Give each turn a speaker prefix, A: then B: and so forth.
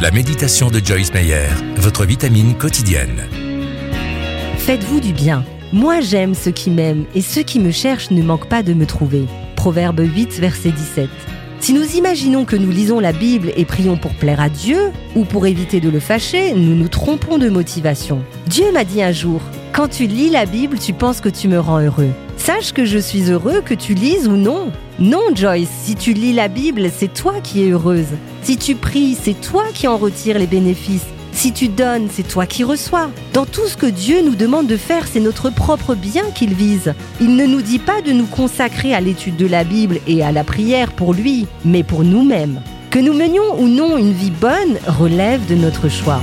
A: La méditation de Joyce Meyer, votre vitamine quotidienne.
B: Faites-vous du bien. Moi j'aime ceux qui m'aiment et ceux qui me cherchent ne manquent pas de me trouver. Proverbe 8, verset 17. Si nous imaginons que nous lisons la Bible et prions pour plaire à Dieu ou pour éviter de le fâcher, nous nous trompons de motivation. Dieu m'a dit un jour, quand tu lis la Bible, tu penses que tu me rends heureux. Sache que je suis heureux que tu lises ou non. Non, Joyce, si tu lis la Bible, c'est toi qui es heureuse. Si tu pries, c'est toi qui en retires les bénéfices. Si tu donnes, c'est toi qui reçois. Dans tout ce que Dieu nous demande de faire, c'est notre propre bien qu'il vise. Il ne nous dit pas de nous consacrer à l'étude de la Bible et à la prière pour lui, mais pour nous-mêmes. Que nous menions ou non une vie bonne relève de notre choix.